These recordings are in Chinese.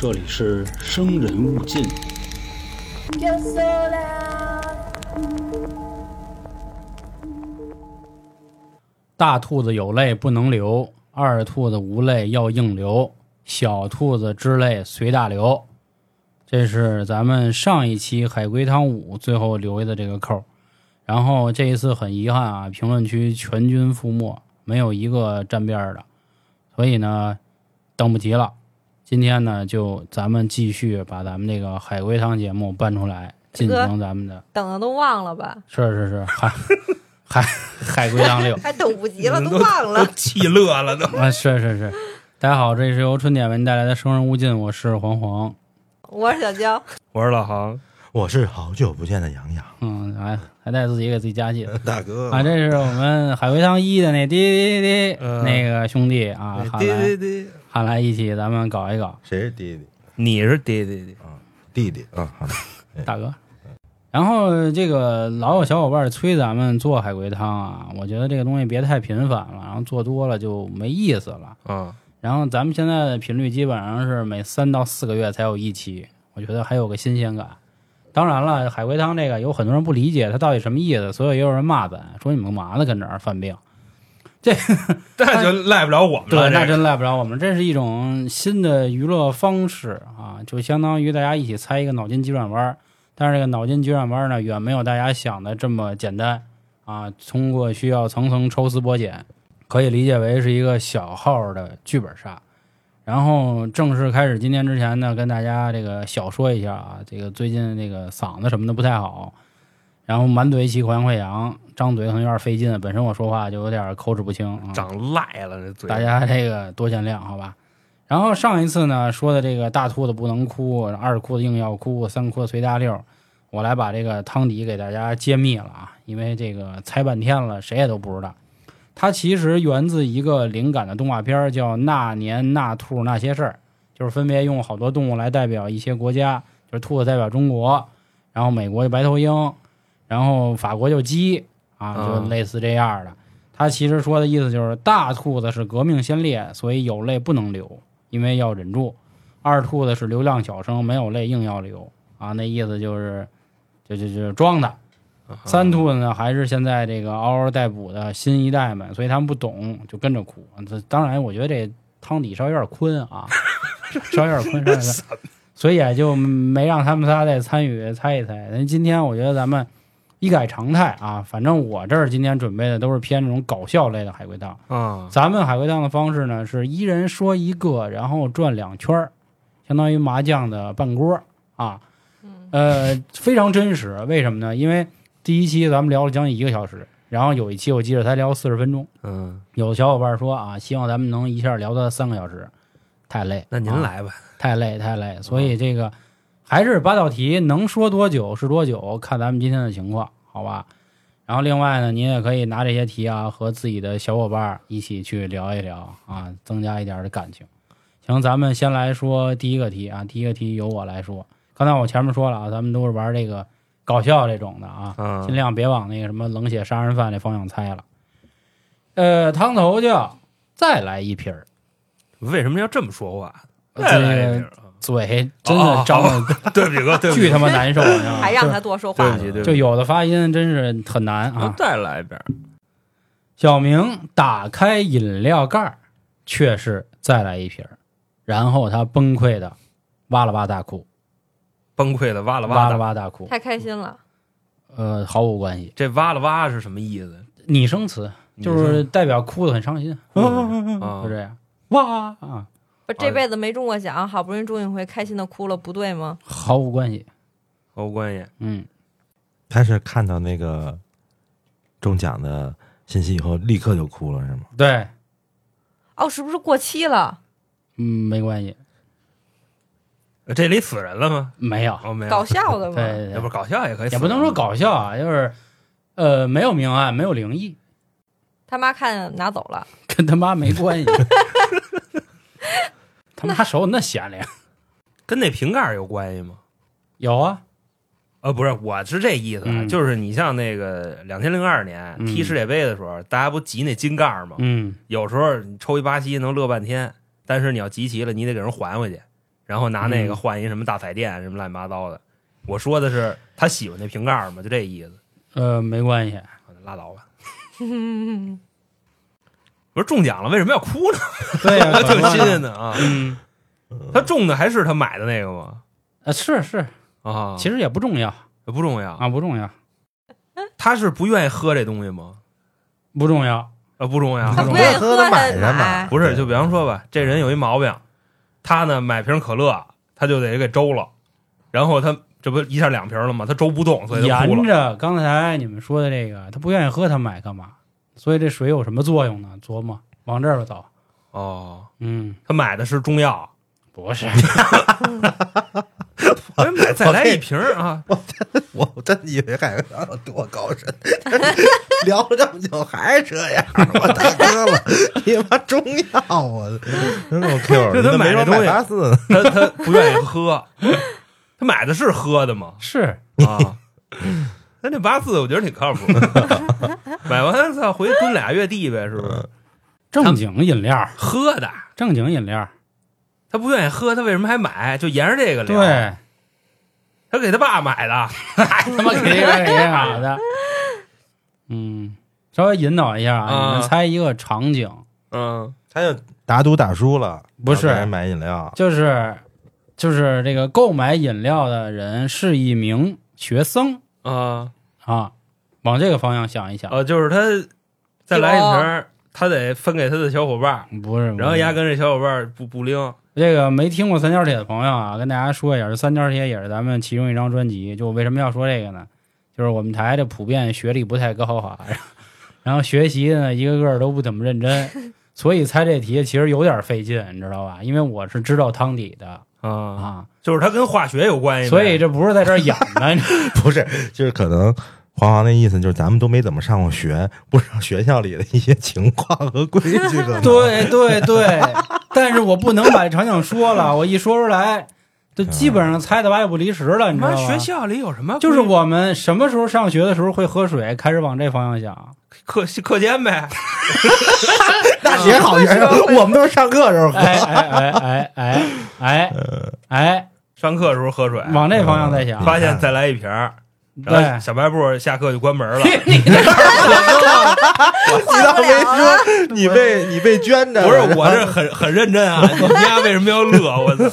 这里是生人勿近。大兔子有泪不能流，二兔子无泪要硬流，小兔子之泪随大流。这是咱们上一期海龟汤五最后留下的这个扣。然后这一次很遗憾啊，评论区全军覆没，没有一个沾边的，所以呢，等不及了。今天呢，就咱们继续把咱们这个海龟汤节目搬出来，进行咱们的等的都忘了吧？是是是海 海海龟汤六。还等不及了，都都忘了都。气乐了都。啊，是是是，大家好，这是由春点为您带来的《生人勿近》，我是黄黄。我是小娇，我是老航，我是好久不见的杨洋，嗯，还还带自己给自己加戏大哥啊！这是我们海龟汤一的那滴滴滴嗯那个兄弟啊，喊对来对对，喊来一起，咱们搞一搞，谁是弟弟？你是爹爹啊，弟弟啊，好的，大哥。然后这个老有小伙伴催咱们做海龟汤啊，我觉得这个东西别太频繁了，然后做多了就没意思了。啊，然后咱们现在的频率基本上是每三到四个月才有一期，我觉得还有个新鲜感。当然了，海龟汤这个有很多人不理解它到底什么意思，所以也有人骂咱说你们干嘛呢，跟这儿犯病。那就赖不了我们，了。这那真赖不了我们。这是一种新的娱乐方式啊，就相当于大家一起猜一个脑筋急转弯儿。但是这个脑筋急转弯呢，远没有大家想的这么简单啊。通过需要层层抽丝剥茧，可以理解为是一个小号的剧本杀。然后正式开始今天之前呢，跟大家这个小说一下啊，这个最近这个嗓子什么的不太好，然后满嘴起口腔溃疡，张嘴可能有点费劲，本身我说话就有点口齿不清啊。长赖了，这嘴。大家这个多见谅，好吧？然后上一次呢说的这个大兔子不能哭，二裤子硬要哭，三裤子随大溜，我来把这个汤底给大家揭秘了啊，因为这个猜半天了，谁也都不知道。它其实源自一个灵感的动画片，叫《那年那兔那些事儿》，就是分别用好多动物来代表一些国家，就是兔子代表中国，然后美国就白头鹰，然后法国就鸡啊，就嗯类似这样的。他其实说的意思就是，大兔子是革命先烈，所以有泪不能流，因为要忍住；二兔子是流量小生，没有泪硬要流啊，那意思就是，就就就装的。三兔子呢，还是现在这个嗷嗷待哺的新一代们，所以他们不懂，就跟着哭。这当然，我觉得这汤底稍微有点坤啊，稍微有点坤，稍微有点坤，所以也就没让他们仨再参与猜一猜。那今天我觉得咱们一改常态啊，反正我这儿今天准备的都是偏这种搞笑类的海龟汤。啊，咱们海龟汤的方式呢，是一人说一个，然后转两圈儿，相当于麻将的半锅啊。呃，非常真实。为什么呢？因为第一期咱们聊了将近一个小时，然后有一期我记得才聊四十分钟。嗯，有小伙伴说啊，希望咱们能一下聊到三个小时，太累。那您啊来吧。太累太累，所以这个还是八道题，能说多久是多久，看咱们今天的情况，好吧？然后另外呢，您也可以拿这些题啊和自己的小伙伴一起去聊一聊啊，增加一点的感情。行，咱们先来说第一个题啊，第一个题由我来说。刚才我前面说了啊，咱们都是玩这个搞笑这种的啊，啊尽量别往那个什么冷血杀人犯那方向猜了。呃，汤头叫再来一瓶儿，为什么要这么说话？再来一个瓶啊嘴真的张的对不起哥，对不起巨他妈难受，你知道吗还让他多说话。就有的发音真是很难啊。再来一遍。小明打开饮料盖，却是再来一瓶，然后他崩溃的哇啦哇大哭，崩溃的哇啦哇啦哇大哭。太开心了，呃，毫无关系，这哇啦哇是什么意思？拟声词就是代表哭的很伤心，啊就这样。哇啊，不这辈子没中过奖，好不容易中一回，开心的哭了，不对吗？毫无关系。毫无关系。嗯，他是看到那个中奖的信息以后，立刻就哭了，是吗？对，哦，是不是过期了？嗯，没关系，这里死人了吗？没有。哦，没有。搞笑的吗？对对对，要不搞笑也可以，也不能说搞笑啊，就是呃，没有命案，没有灵异，他妈看拿走了，跟他妈没关系。他妈手那闲灵跟那瓶盖有关系吗？有啊，呃，不是，我是这意思就是你像那个两千零二年嗯踢世界杯的时候，大家不集那金盖儿吗？嗯，有时候你抽一巴西能乐半天，但是你要集齐了，你得给人还回去，然后拿那个嗯换一什么大彩电什么乱七八糟的。我说的是他喜欢那瓶盖儿嘛，就这意思。呃，没关系，拉倒吧。不是中奖了，为什么要哭呢？对呀、挺新鲜的啊。嗯，他中的还是他买的那个吗？啊，是是，啊，其实也不重要不重要。啊，不重要，他是不愿意喝这东西吗？不重要，啊，不重要。他不不愿意喝他买着呢，不是，就比方说吧，这人有一毛病，他呢买瓶可乐，他就得给周了，然后他这不一下两瓶了吗？他周不动，所以他哭沿了。着刚才你们说的这个，他不愿意喝，他买干嘛？所以这水有什么作用呢？琢磨，往这儿走。哦，嗯，他买的是中药，不是，我也买再来一瓶啊。我真以为海龟汤有多高深，聊了这么久还是这样，我大哥了，你妈中药啊，真够 Q，这他买没说这东西他他不愿意喝，他买的是喝的吗？是啊，他那八四我觉得挺靠谱的。买完操回去蹲俩月地呗，是不是？正经饮料，喝的，正经饮料。他不愿意喝，他为什么还买？就沿着这个聊。，对，他给他爸买的。他妈给这个给这好的。嗯，稍微引导一下啊，啊你们猜一个场景，嗯他就打赌打输了，不是买饮料，就是就是这个购买饮料的人是一名学生啊啊，往这个方向想一想。啊，就是他再来一瓶儿，他得分给他的小伙伴儿，不是，然后压根这小伙伴儿不不灵。这个没听过三角铁的朋友啊，跟大家说一下，这三角铁也是咱们其中一张专辑。就为什么要说这个呢？就是我们台这普遍学历不太高啊，然后学习呢一个个都不怎么认真，所以猜这题其实有点费劲，你知道吧？因为我是知道汤底的啊，啊，就是它跟化学有关系，所以这不是在这儿演的。不是，就是可能黄黄那意思就是咱们都没怎么上过学，不知道学校里的一些情况和规矩，对对对，但是我不能把场景说了，我一说出来，就基本上猜的八九不离十了，你知道吗？学校里有什么？就是我们什么时候上学的时候会喝水，开始往这方向想。课课间呗。大学好学生，我们都是上课时候喝。哎哎哎哎哎哎哎，上课时候喝水，往这方向再想。发现再来一瓶儿，对，小卖部下课就关门了。你倒没说你被你被捐着，不是我这很很认真啊！你们家为什么要乐？我操！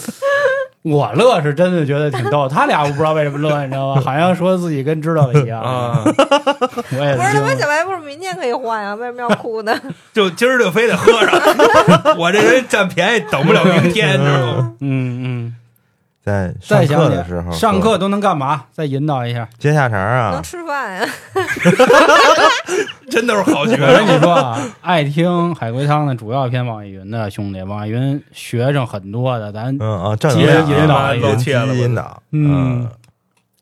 我乐是真的觉得挺逗，他俩我不知道为什么乐，你知道吗？好像说自己跟知道了一样。啊，我也不是他妈。小白布明天可以换呀，为什么要哭呢？就今儿就非得喝上，我这人占便宜等不了明天，知道吗？嗯嗯，在上课的时候，上课都能干嘛？再引导一下。接下茬啊能啊，吃饭呀？真都是好学我跟你。说啊，爱听海龟汤的主要偏网易云的兄弟，网易云学生很多的，咱嗯啊，正接引导啊一下积极引导，嗯，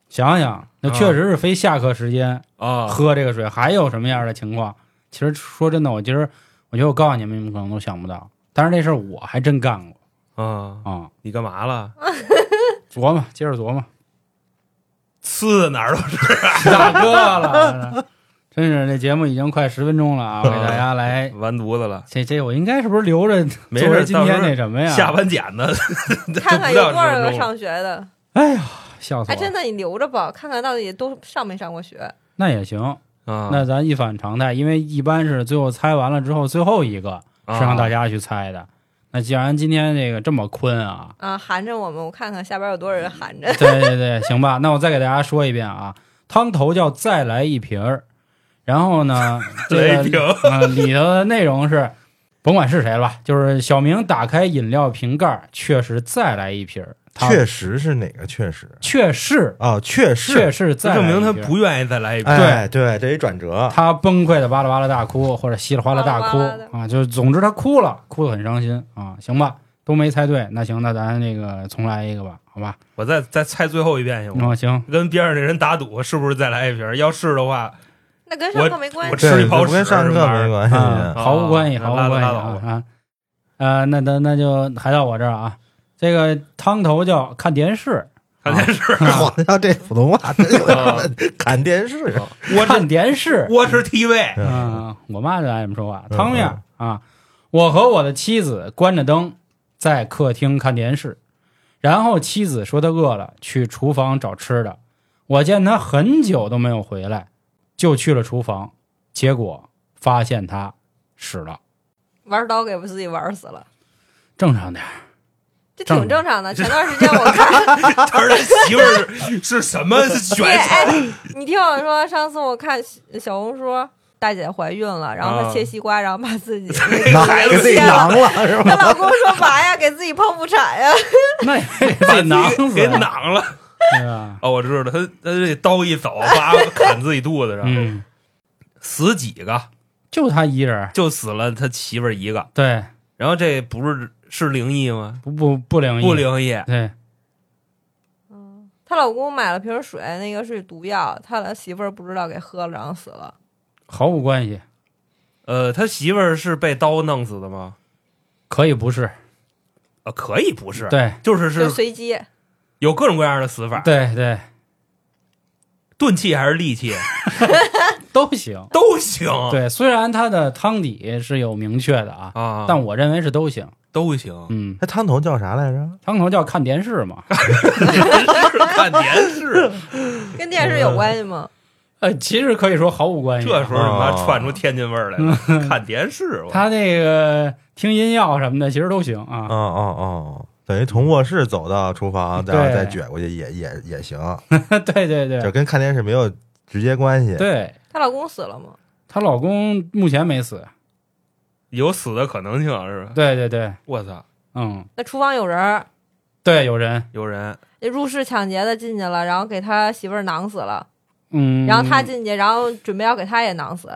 想想，那确实是非下课时间啊，喝这个水，还有什么样的情况？其实说真的，我今儿我觉得我告诉你们，你们可能都想不到。但是这事儿我还真干过啊，啊、你干嘛了？琢磨，接着琢磨，刺哪儿都是，大哥了，真是这节目已经快十分钟了啊！给大家来，完犊子了。这这我应该是不是留着没事作为今天那什么呀？下班剪的，看看有多少个上学的？哎呀，笑死哎，我了！真的，你留着吧，看看到底都上没上过学。那也行，啊，那咱一反常态，因为一般是最后猜完了之后，最后一个是让大家去猜的。那既然今天这个这么困啊，啊，含着我们，我看看下边有多少人含着。对对对，行吧，那我再给大家说一遍啊，汤头叫再来一瓶儿，然后呢，这个来一瓶呃里头的内容是，甭管是谁了吧，就是小明打开饮料瓶盖儿，确实再来一瓶儿，他确实是哪个确实确实啊，确实确实在证明他不愿意再来一瓶。对，对，这一转折，他崩溃的哇啦哇啦大哭，或者稀里哗啦大哭啊，就是总之他哭了，哭得很伤心啊。行吧，都没猜对，那行，那咱那个重来一个吧，好吧？我再再猜最后一遍行吗？嗯，行，跟边上那人打赌，是不是再来一瓶？要是的话，那跟上课没关系。我吃一泡屎不跟上课没关系。啊，毫无关系，啊毫无关系啊啊。呃，那那那就还到我这儿啊。这个汤头叫看电视，看电视，黄家这普通话真有点问题看电视，我看电视。我是 TV，嗯，我妈就爱这么说话。嗯汤面啊，我和我的妻子关着灯在客厅看电视，然后妻子说她饿了，去厨房找吃的。我见她很久都没有回来，就去了厨房，结果发现她死了。玩刀给自己玩死了，正常点儿，这挺正常的。前段时间我看，他媳妇儿是是什么选哎哎，你听我说，上次我看小红书，大姐怀孕了，然后她啊切西瓜，然后把自己 囊孩子给自己切了囊了是吧？她老公说嘛呀，给自己剖腹产呀。那也 把得囊给了，囊了。哦，我知道，他他这刀一走，叭砍自己肚子上，嗯，死几个？就他一人，就死了他媳妇儿一个。对，然后这不是是灵异吗？不不不灵异，不灵异，对，她老公买了瓶水，那个是毒药，他的媳妇儿不知道给喝了，然后死了。毫无关系，呃，他媳妇儿是被刀弄死的吗？可以不是，呃，可以不是，对。就是就是随机，有各种各样的死法，对对，钝器还是利器？都行。都行，对，虽然它的汤底是有明确的啊，啊，但我认为是都行。都行。嗯，他汤头叫啥来着？汤头叫看电视嘛，看电视，跟电视有关系吗？呃，其实可以说毫无关系。这时候他妈哦窜出天津味儿来了，看电视，他那个听音药什么的，其实都行啊。哦哦哦，等于从卧室走到厨房，然后再撅过去也也也行，对对对就跟看电视没有直接关系。对，她老公死了吗？她老公目前没死。有死的可能性是吧？对对对，我操，嗯，那厨房有人儿，对，有人，有人。那入室抢劫的进去了，然后给他媳妇儿囊死了，嗯，然后他进去，然后准备要给他也囊死。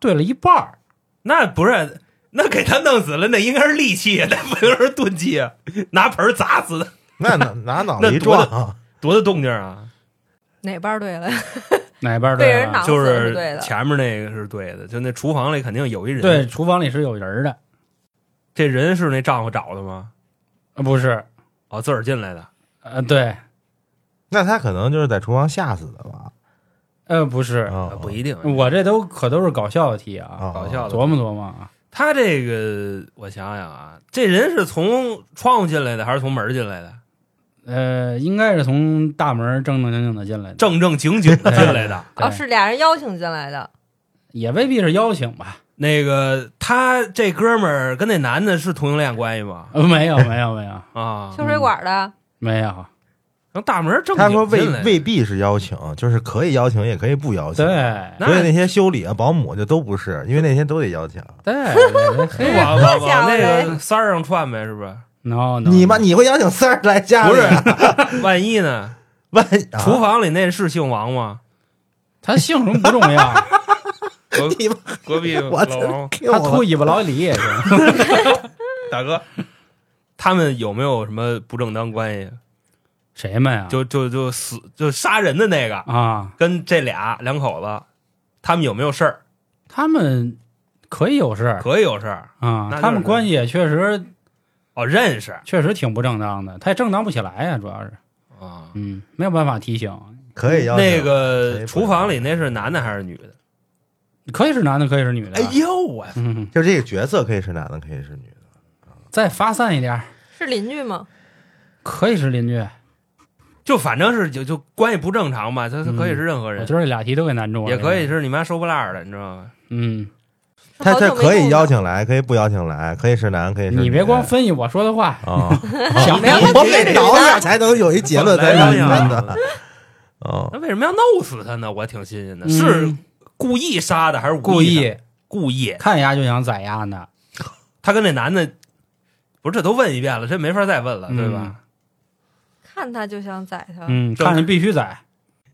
对了一半儿，那不是那给他弄死了，那应该是利器，那不能是钝器啊，拿盆儿砸死的，那拿拿脑袋一那多撞，多大动静啊！哪半儿对了？哪边儿对了被人囊死就是是对的前面那个是对的，就那厨房里肯定有一人。对，，厨房里是有人的，这人是那丈夫找的吗？呃不是，哦，自个儿进来的。呃，对，那他可能就是在厨房吓死的吧？呃，不是，不一定。我这都可都是搞笑的题啊，啊搞笑的琢磨琢磨啊。他这个，我想想啊，这人是从窗户进来的还是从门进来的？呃，应该是从大门正正经经的进来的，正正经经的进来的。对哦，是俩人邀请进来的。也未必是邀请吧？那个他这哥们儿跟那男的是同性恋关系吗？呃，没有，没有，没有，啊，修水管的，没有。从大门正他说未经进来。未必是邀请，就是可以邀请，也可以不邀请。对，所以那些修理啊、保姆就都不是，因为那些都得邀请。对 我我我往往往那个三儿上串呗，是不是？，no no，你妈，你会邀请三儿来家不？是，万一呢？万啊厨房里那是姓王吗？他姓什么不重要，隔壁隔壁我老王他秃尾巴老李也行。大哥，他们有没有什么不正当关系？谁们呀？就就就死就杀人的那个，啊，跟这俩两口子，他们有没有事儿？他们可以有事儿可以有事儿啊那就，是他们关系也确实哦，认识确实挺不正当的，他也正当不起来呀，主要是，啊。嗯，没有办法提醒。可以要那个厨房里那是男的还是女的？可以是男的，可以是女的。哎呦我，嗯，就这个角色可以是男的，可以是女的。再发散一点，是邻居吗？可以是邻居。就反正是就就关系不正常吧，他他可以是任何我人，今儿这俩题都给难住了，也可以。是你妈收破烂的，你知道吗？嗯，他他可以邀请来，可以不邀请来，可以是男，可以是女。你别光分析我说的话，啊，我得导演才能有一结论在里面来的。哦，那为什么要弄死他呢？我挺新鲜的，是嗯故意杀的还是故意故意。看丫就想宰丫呢，他跟那男的，不是这都问一遍了，这没法再问了，对吧？嗯看他就想宰他。嗯，看着必须宰。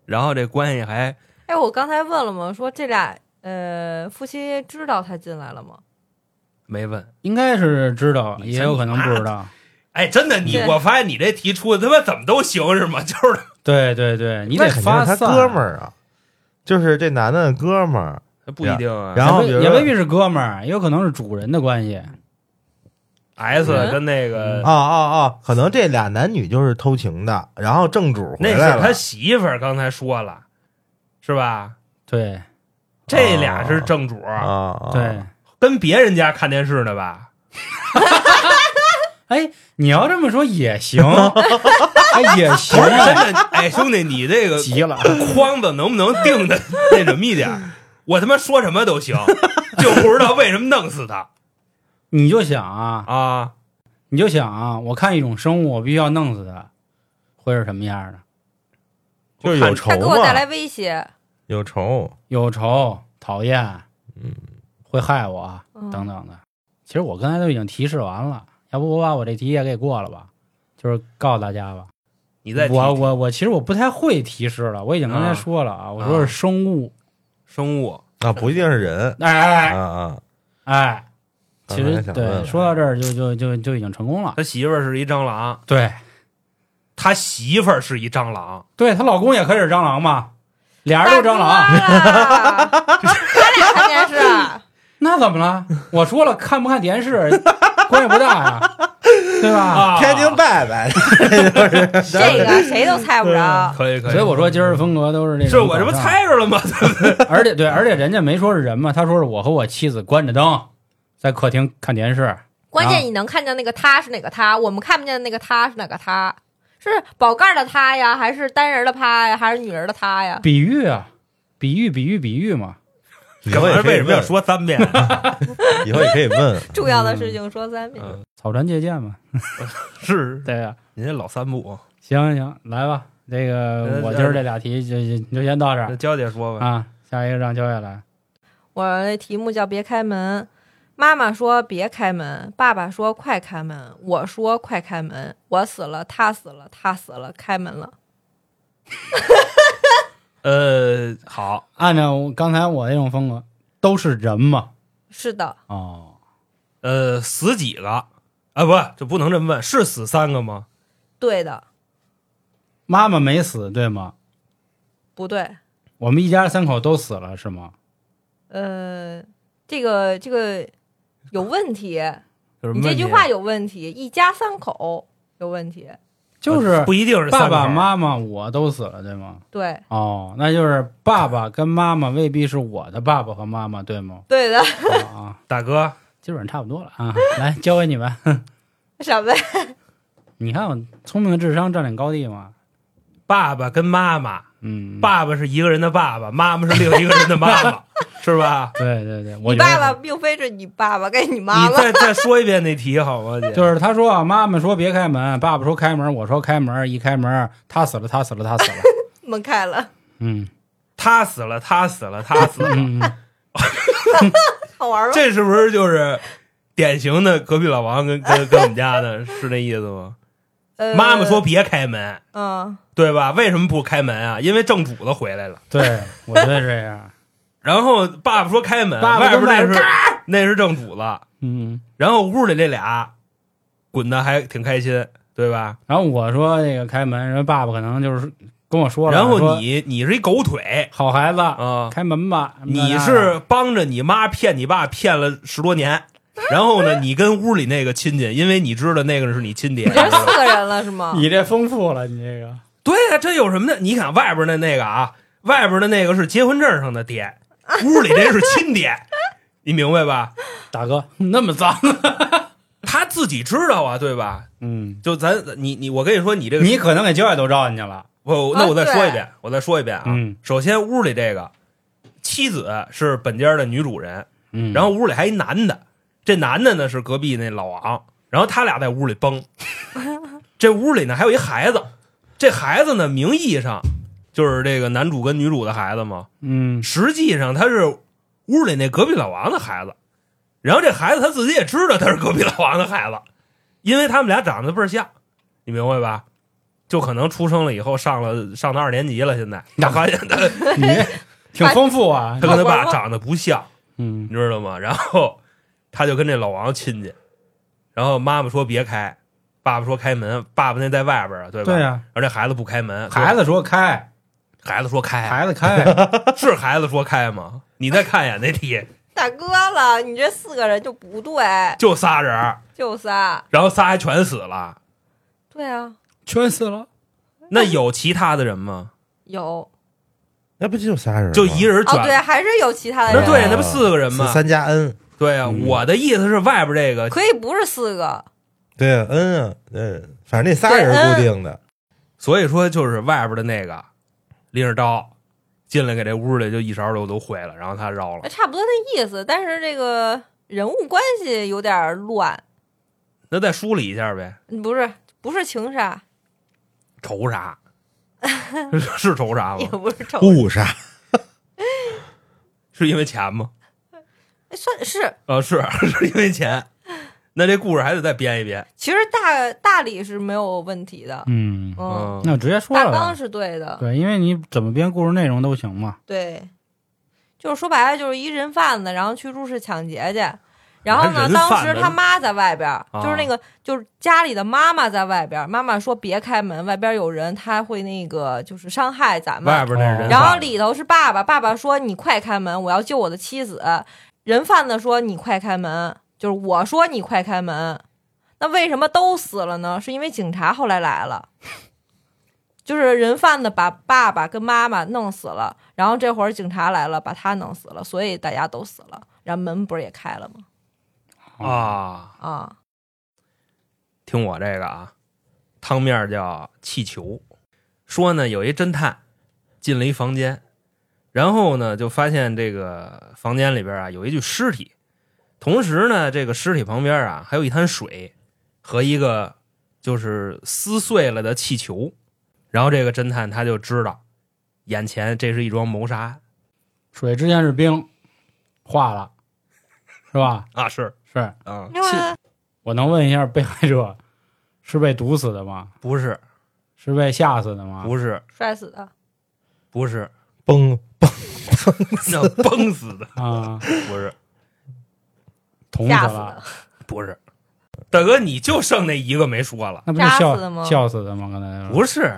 然后这关系还哎，我刚才问了吗？说这俩呃夫妻知道他进来了吗？没问。应该是知道，也有可能不知道。哎，真的，你我发现你这题出的他妈怎么都行是吗？就是对对对，你得肯定是他。哥们儿啊，就是这男的哥们儿。不一定啊。然后也未必是哥们儿，也有可能是主人的关系。S 嗯跟那个啊啊啊！可能这俩男女就是偷情的，然后正主那回来了是他。媳妇儿，刚才说了，是吧？对这俩是正主，啊，啊对，，跟别人家看电视呢吧？哎，你要这么说也行，哎也行哎，兄弟，你这个急了。框子能不能定的那什么一点？我他妈说什么都行，就不知道为什么弄死他你就想啊，啊！你就想啊，我看一种生物，我必须要弄死它，会是什么样的？就是有仇他给我带来，威胁，有仇，有仇、讨厌，嗯，会害我嗯等等的。其实我刚才都已经提示完了，要不我把我这题也给过了吧？就是告诉大家吧。你再我我我其实我不太会提示了，我已经刚才啊说了啊，我说是生物，生物，啊，不一定是人哎啊哎啊，哎，其实对说到这儿就就就就已经成功了。他媳妇儿是一蟑螂，对他媳妇儿是一蟑螂，对，她老公也可以是蟑螂嘛，俩人都蟑螂，他 俩看电视，那怎么了？我说了，看不看电视关系不大呀，对吧？啊天津拜拜，这个谁都猜不着。可以可以。所以我说今儿风格都是那种。是我这不，猜着了吗？而且对，而且人家没说是人嘛，他说是我和我妻子关着灯在客厅看电视。关键你能看见那个他是哪个他，我们看不见的那个他是哪个他？是宝盖的他呀，还是单人的他呀，还是女人的他呀？比喻啊，比喻，比喻，比喻嘛。以后也可以为什么要？说三遍？以后也可以问，重要的事情说三遍。嗯，草船借箭嘛，是对呀、您这老三步，行行，来吧，这个呃我今儿这俩题就就就先到这儿那娇姐说吧。啊，下一个让娇姐来。我那题目叫“别开门”，妈妈说别开门，爸爸说快开门，我说快开门，我死了，他死了，他死了，开门了。呃，好，按照刚才我那种风格，都是人嘛。是的，哦，呃，死几个啊？不，这不能这么问，是死三个吗？对的，妈妈没死对吗？不对。我们一家三口都死了是吗？呃，这个这个有问题，有什么你这句话有问题，一家三口有问题。就是不一定是爸爸妈妈我都死了对吗？对，哦，那就是爸爸跟妈妈未必是我的爸爸和妈妈对吗？对的，大哥，基本上差不多了啊。来，交给你们。什么？你看我聪明的智商占领高地嘛？爸爸跟妈妈，嗯，爸爸是一个人的爸爸，妈妈是另一个人的妈妈，是吧？对对对，我你爸爸并非是你爸爸跟你妈妈，你再再说一遍那题好吗？姐，就是他说啊，妈妈说别开门，爸爸说开门，我说开门，一开门他死了，他死了，他死了。门开了，嗯他死了，他死了，他死了，好玩吗？这是不是就是典型的隔壁老王跟跟跟我们家的是那意思吗？呃妈妈说，别开门，嗯，对吧？为什么不开门啊？因为正主子回来了。对，我觉得这样。然后爸爸说开门，爸爸外边那是那是正主子，嗯，然后屋里这俩滚的还挺开心，对吧？然后我说那个开门，人爸爸可能就是跟我说了，然后你你是一狗腿好孩子，啊，开门吧。你是帮着你妈骗你爸骗了十多年，然后呢，你跟屋里那个亲戚，因为你知道那个是你亲爹，四个人了是吗？你这丰富了，你这个对呀、这有什么的？你看外边的那个啊，外边的那个是结婚证上的爹，屋里这是亲爹，你明白吧？大哥那么脏，他自己知道啊，对吧？嗯，就咱你你，我跟你说，你这个你可能给焦野都招进去了。我那我再啊说一遍，我再说一遍啊。嗯首先屋里这个妻子是本家的女主人，嗯，然后屋里还一男的，这男的呢是隔壁那老王，然后他俩在屋里崩。这屋里呢还有一孩子，这孩子呢名义上就是这个男主跟女主的孩子嘛，嗯实际上他是屋里那隔壁老王的孩子。然后这孩子他自己也知道他是隔壁老王的孩子，因为他们俩长得倍儿像，你明白吧？就可能出生了以后上了上到二年级了，现在 他发现他你 挺丰富啊他。跟他爸长得不像，嗯你知道吗？然后他就跟这老王亲戚，然后妈妈说别开，爸爸说开门，爸爸那在外边啊，对吧？对呀，而这孩子不开门，孩子说开，孩子说开，孩子开，是孩子说开吗？你再看一眼那题，大哥了，你这四个人就不对，就仨人，就仨。然后仨还全死了。对啊，全死了。那有其他的人吗？有那不就仨人？就一人哦，卷。对，还是有其他的人。那对，那不四个人吗？三加 N，对啊，嗯。我的意思是外边这个可以不是四个，对啊，N 啊，嗯，反正那仨人是固定的。所以说就是外边的那个拎着刀进来，给这屋里就一勺肉都毁了，然后他绕了。差不多那意思，但是这个人物关系有点乱，那再梳理一下呗，嗯不是不是情杀，仇杀。是仇杀也吗？不是仇，误杀，是因为钱吗？哎算是。呃，是 是因为钱。那这故事还得再编一编。其实大大理是没有问题的，嗯，嗯，嗯，那直接说了大纲。是对的，对，因为你怎么编故事内容都行嘛。对，就是说白了就是一人贩子，然后去入室抢劫去。然后呢，人当子时他妈在外边就是那个，就是家里的妈妈在外边儿。妈妈说别开门，外边有人，他会那个就是伤害咱们。外边那人贩子，然后里头是爸爸，爸爸说你快开门，我要救我的妻子。人贩子说你快开门，就是我说你快开门。那为什么都死了呢？是因为警察后来来了，就是人贩子把爸爸跟妈妈弄死了，然后这会儿警察来了，把他弄死了，所以大家都死了，然后门不是也开了吗？啊，啊，听我这个啊，汤面叫气球。说呢，有一侦探进了一房间，然后呢就发现这个房间里边啊有一具尸体，同时呢这个尸体旁边啊还有一滩水和一个就是撕碎了的气球。然后这个侦探他就知道，眼前这是一桩谋杀。案水之前是冰，化了，是吧？啊，是。是。啊，因为我能问一下，被害者是被毒死的吗？不是。是被吓死的吗？不是。摔死的，不是，崩那崩死的。啊，不是。捅死吓死了。的，，不是，大哥你就剩那一个没说了。那不就笑扎死的吗笑死的吗？刚才不是，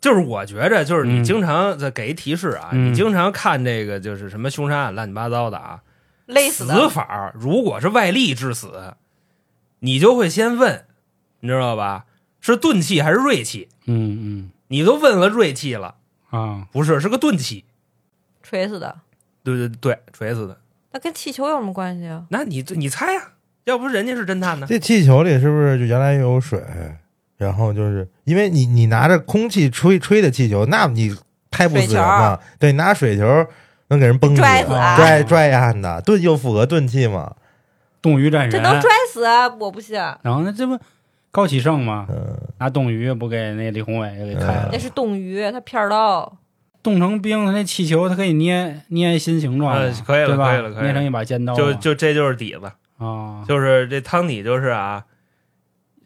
就是我觉着，就是你嗯。经常在给一提示啊，嗯。你经常看这个就是什么凶杀案乱七八糟的啊，死勒死的，法儿如果是外力致死，你就会先问，你知道吧？是钝器还是锐器？嗯嗯。你都问了锐器了，嗯啊，不是，是个钝器。锤死的，对对对，锤死的。那跟气球有什么关系啊？那你你猜呀、要不人家是侦探呢？这气球里是不是就原来有水？然后就是因为你你拿着空气吹吹的气球，那你拍不死人嘛？对，拿水球能给人崩死，拽死啊拽拽呀的，钝又符合钝器嘛？冻鱼战神，这能拽死啊？我不信，然后那这不高启盛吗？嗯，拿冻鱼不给那李宏伟给开了。那，是冻鱼，他片儿刀。冻成冰，它那气球它可以捏捏新形状可以了吧？可以了可以了。捏成一把尖刀，就就这就是底子，啊，就是这汤底就是啊，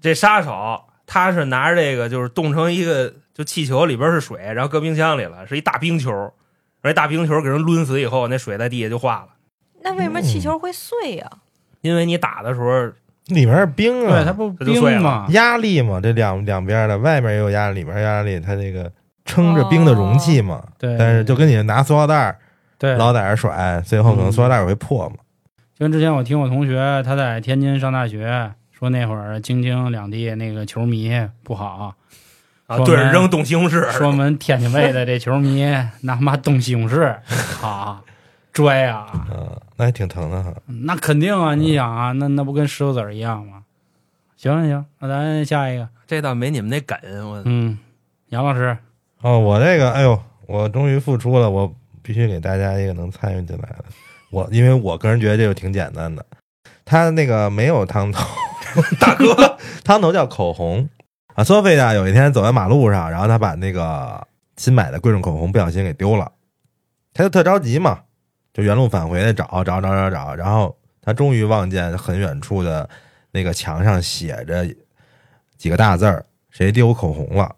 这杀手他是拿着这个就是冻成一个就气球里边是水，然后搁冰箱里了，是一大冰球，而这大冰球给人抡死以后，那水在地下就化了，那为什么气球会碎呀、因为你打的时候里面是冰啊。对，它啊，不冰嘛，压力嘛，这两两边的，外面也有压力，里面压力，它这个撑着冰的容器嘛。对，但是就跟你拿塑料袋儿对，老在那儿甩，最后可能塑料袋儿会破嘛。就跟之前我听我同学他在天津上大学，说那会儿京津两地那个球迷不好，啊对着扔东西红柿，说我们天津卫的这球迷拿妈东西红柿啊拽啊，嗯，那还挺疼的哈。那肯定啊，你想啊，那那不跟石头子儿一样吗？行行行，那咱下一个，这倒没你们那梗，我嗯，杨老师，哦，我这个，哎呦，我终于付出了，我必须给大家一个能参与进来的。我因为我个人觉得这个挺简单的，他那个没有汤头，大哥汤头叫口红啊。索菲亚有一天走在马路上，然后他把那个新买的贵重口红不小心给丢了，他就特着急嘛，就原路返回的找找找找找，然后他终于望见很远处的那个墙上写着几个大字儿：“谁丢口红了？”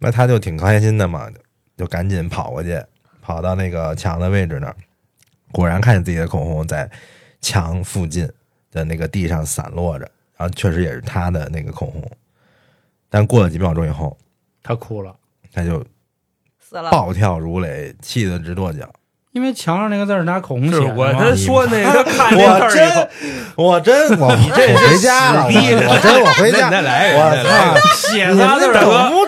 那他就挺开心的嘛，就赶紧跑过去，跑到那个墙的位置那儿，果然看见自己的口红在墙附近的那个地上散落着，然后确实也是他的那个口红。但过了几秒钟以后，他哭了，他就死了。暴跳如雷，气得直跺脚。因为墙上那个字儿拿口红写的我他说那个看那我字儿以后。真，我真，我 我回家了，我真我回家，那你再来。我！写你们仨字儿哥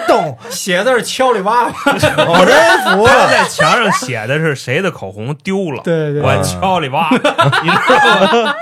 懂，写字儿敲里哇哇。我真服他了。在墙上写的是谁的口红丢了，对对我敲里挖，你知道吗？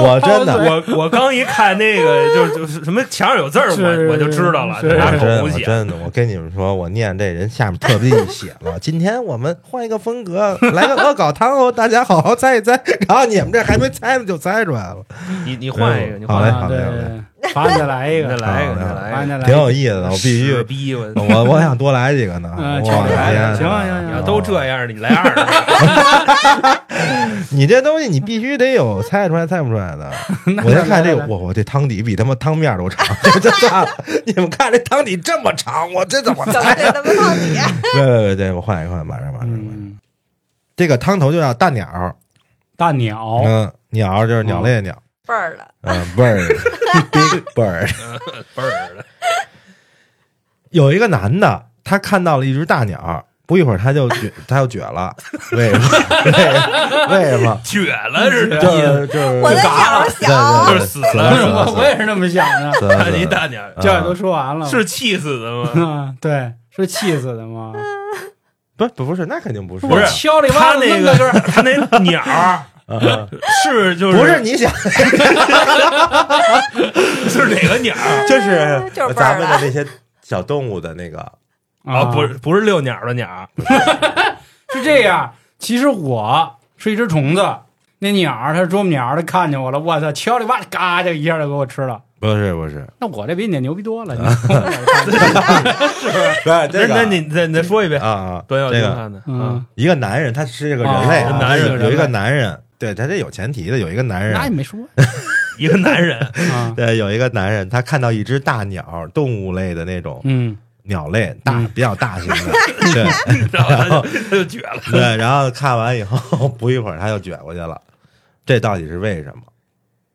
我真的我我刚一看那个，就 是就是什么墙上有字儿，我我就知道了，拿我真我口红写。真的，我跟你们说，我念这人下面特别写了，今天我们换一个风格，来个恶搞汤哦，大家好好猜一猜。然后你们这还没猜呢，就猜出来了，你你换一个，你好嘞换一个啊对好嘞好嘞对，罚你再来一个，再来一个，再来一个，罚你再来，挺有意思的，我必须，逼我。我我想多来几个呢。嗯我瞧着来的天哪行行行你要都这样，你来二个。你这东西你必须得有猜出来猜不出来的。我先看这个，我我这汤底比他妈汤面都长，这这算了。你们看这汤底这么长，我这怎么怎么猜？得他妈？对对对对，我换一个换，马上马上。马上嗯，这个汤头就叫大鸟，大鸟，嗯，鸟就是鸟类的鸟，倍儿了，嗯，bird，big bird。倍儿的，有一个男的，他看到了一只大鸟，不一会儿他就绝，他就撅了，为什么？为为什么？撅了是就这意思，是就是我的想对，对对就是死了我我也是那么想的。看死了你大鸟啊这都说完了，是气死的吗？嗯，对，是气死的吗？不不不是，那肯定不是，不是敲里哇哇他那个他那鸟 是就是不是你想，是哪个鸟儿？就是就是咱们的那些小动物的那个，啊，不是不是遛鸟的鸟儿，是这样。其实我是一只虫子，那鸟儿它是啄木鸟儿，它看见我了，我操，敲里哇，嘎就一下就给我吃了。不是不是，那我这比你牛逼多了，你不是这个，那那你再你再说一遍啊，啊，段耀这个廷看的，嗯，一个男人，他是个人类，男人有有一个男人，对他这有前提的，有一个男人，那也没说 一个男人，啊，对，有一个男人，他看到一只大鸟，动物类的那种嗯，鸟类，大嗯比较大型的，对然后他就他就绝了。对，然后看完以后，不一会儿他就卷过去了，这到底是为什么？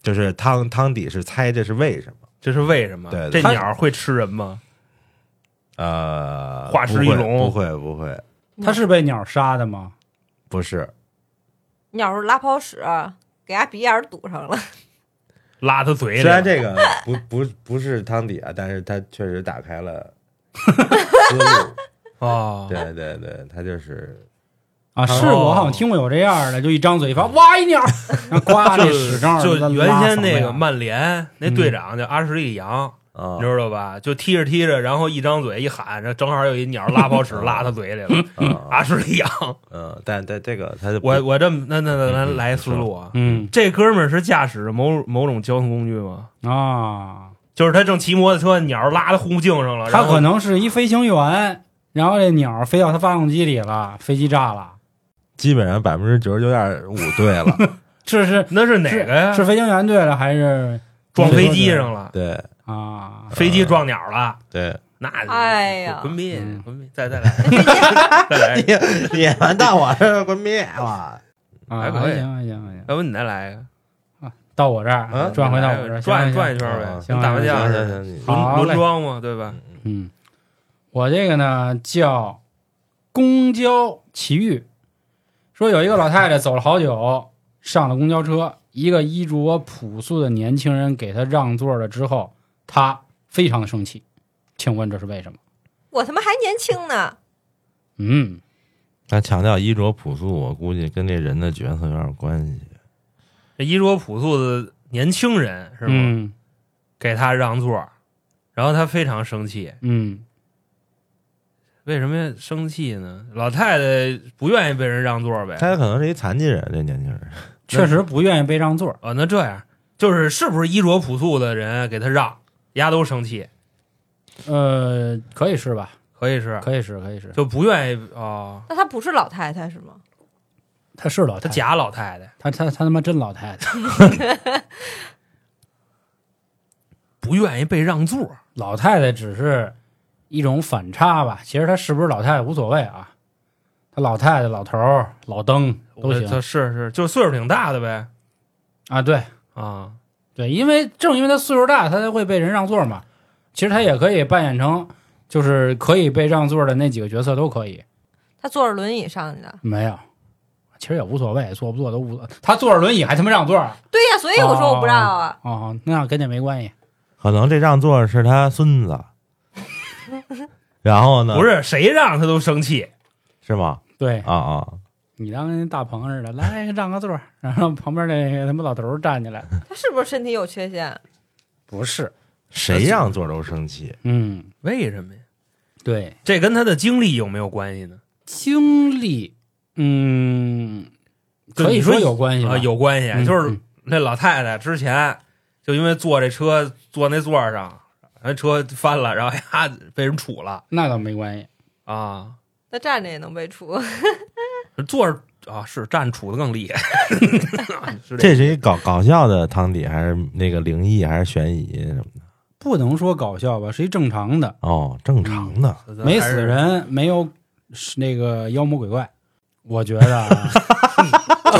就是汤汤底是猜这是为什么？这是为什么？对对这鸟会吃人吗？呃，化石一龙不会不会，他是被鸟杀的吗？不是，鸟是拉泡屎，给伢鼻眼儿堵上了。拉他嘴里。虽然这个不不不是汤底啊，但是他确实打开了 思路。哦，对对对，他就是啊，是哦我好像听过有这样的，就一张嘴一发，哇一鸟，然后呱那屎正好就原先那个曼联那队长叫阿什利杨，啊你知道吧？就踢着踢着，然后一张嘴一喊，这正好有一鸟拉泡屎拉他嘴里了。啊阿什利杨，嗯，但但这个他就我我这么那那那咱嗯来思路啊，嗯这哥们儿是驾驶某某种交通工具吗？啊，就是他正骑摩托车，鸟拉他护镜上了，他可能是一飞行员，然后这鸟飞到他发动机里了，飞机炸了。基本上百分之九十九点五对了。这 是那是哪个呀？是飞行员对了，还是撞飞机上了，对啊？飞机撞鸟了，对，那哎呀。滚灭嗯。滚灭，再再来。再来，演完到我这滚灭了。啊，还可以。行还行还行，要不你再来。一个，到我这儿啊？转回到我这儿，转行转一圈呗。啊，行跟打麻将轮轮庄嘛，对吧？嗯，我这个呢叫公交奇遇，说有一个老太太走了好久，上了公交车，一个衣着朴素的年轻人给她让座了之后，她非常的生气，请问这是为什么？我他妈还年轻呢，嗯，他强调衣着朴素，我估计跟这人的角色有点关系。这衣着朴素的年轻人是吗？嗯给他让座，然后他非常生气，嗯，为什么生气呢？老太太不愿意被人让座呗。他可能是一残疾人，这年轻人。确实不愿意被让座。哦，那这样就是是不是衣着朴素的人给他让，丫都生气，呃，可以是吧？可以是，可以是，可以是。就不愿意哦，那她不是老太太是吗？她是老太太，他假老太太，她她她他妈真老太太，不愿意被让座。老太太只是一种反差吧。其实她是不是老太太无所谓啊，她老太太、老头儿、老登都他行是是，就岁数挺大的呗。啊。对啊，对，因为正因为他岁数大，他才会被人让座嘛。其实他也可以扮演成就是可以被让座的那几个角色都可以，他坐着轮椅上去的。没有。其实也无所谓，坐不坐都无所。她坐着轮椅还他妈让座啊？对呀，所以我说我不让啊。哦，那跟这没关系。可能这让座是他孙子，然后呢？不是谁让他都生气，是吗？对啊啊，你当跟大鹏似的，来让个座儿，然后旁边那个他妈老头站起来，他是不是身体有缺陷？不是，谁让座都生气？嗯，为什么呀？对，这跟他的经历有没有关系呢？经历，嗯，可以说说有关系吧啊，有关系。嗯就是嗯那老太太之前就因为坐这车坐那座儿上，人车翻了，然后呀 被人杵了那倒没关系，啊，那站着也能被处。坐着啊是站杵的更厉害。是这是一搞搞笑的汤底，还是那个灵异，还是悬疑什么的？不能说搞笑吧，是一正常的，哦，正常的。个没死。人，没有那个妖魔鬼怪，我觉得啊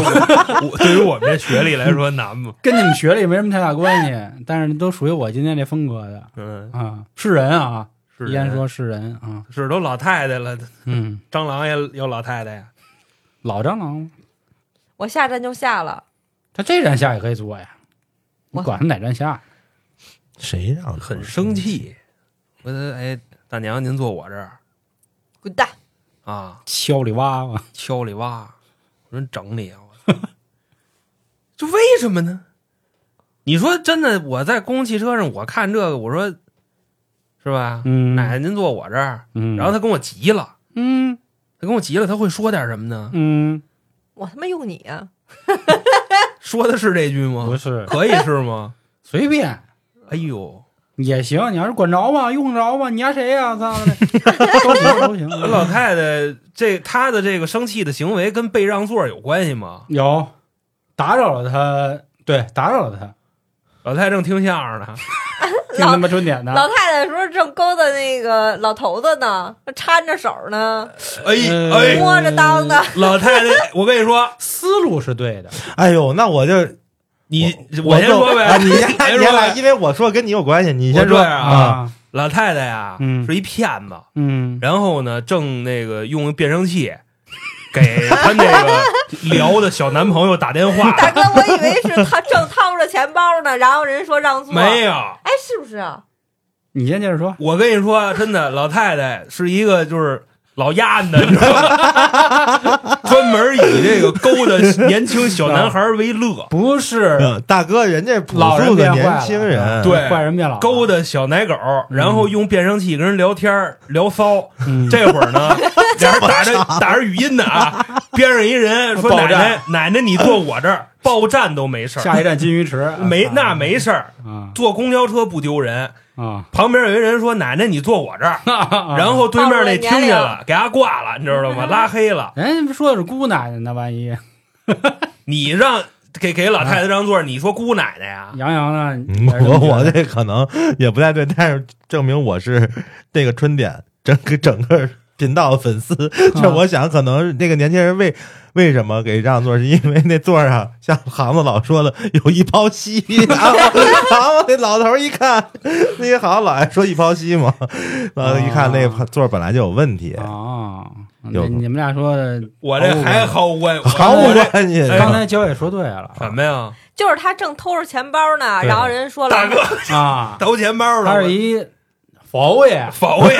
我对于我们这学历来说难吗？跟你们学历没什么太大关系，但是都属于我今天这风格的嗯，啊，是人啊，是人依然说是人啊，是都老太太了，嗯，蟑螂也有老太太呀。老蟑螂，我下站就下了，他这站下也可以坐呀，你我管他哪站下，谁让座很生？气。我说：“哎，大娘，您坐我这儿滚蛋！啊，敲里哇哇，敲里哇，我说整你啊！我操 这为什么呢？你说真的，我在公共汽车上，我看这个，我说是吧？嗯奶奶，您坐我这儿，嗯，然后他跟我急了，嗯他跟我急了，他会说点什么呢？嗯，我他妈用你啊！说的是这句吗？不是，可以是吗？随便哎呦，也行，你要是管着吧？用得着吧？你丫谁呀？操的，都行都行，老太太这她的这个生气的行为跟被让座有关系吗？有打扰了她，对，打扰了他，老太太正听相声呢，听他妈春点呢，老太太说正勾搭那个老头子呢，搀着手呢，哎呃哎，摸着裆呢。老太太，我跟你说，思路是对的，哎呦，那我就你我先说呗，啊你 先别说。因为我说跟你有关系，你先说啊啊，老太太呀，嗯是一骗子，嗯，然后呢，正那个用变声器给她那个聊的小男朋友打电话，大哥，我以为是他正掏着钱包呢，然后人说让座。没有。哎，是不是啊？你先接着说，我跟你说，真的，老太太是一个就是老丫的，你知道吗？专门以这个勾搭年轻小男孩为乐，不是。嗯大哥，人家朴老人素的年轻人，对。坏人变老，勾搭小奶狗，然后用变声器跟人聊天聊骚。嗯。这会儿呢，俩人打着打着语音呢啊，边上一人说：“奶奶，奶奶，你坐我这儿，报站都没事儿，下一站金鱼池，没那没事儿，啊坐公交车不丢人。”啊，旁边有一人说：“奶奶，你坐我这儿。”然然后对面那听见了，给他挂了，你知道吗？拉黑了。人家说的是姑奶奶呢，万一你让给给老太太让座，你说姑奶奶呀？杨洋呢？我我这可能也不太对，但是证明我是这个春点整个整个频道的粉丝。这我想，可能那个年轻人为为什么给让座，是因为那座上像航子老说的有一泡稀，然后然后那老头一看，那个好像老爱说一泡稀嘛，然后一看那个座本来就有问题，啊，有。你你们俩说的，我这还毫无关，毫无关系。哎刚才焦也说对了。什么呀？就是他正偷着钱包呢，然后人说了，大哥。啊，偷钱包了，他是一佛爷，否也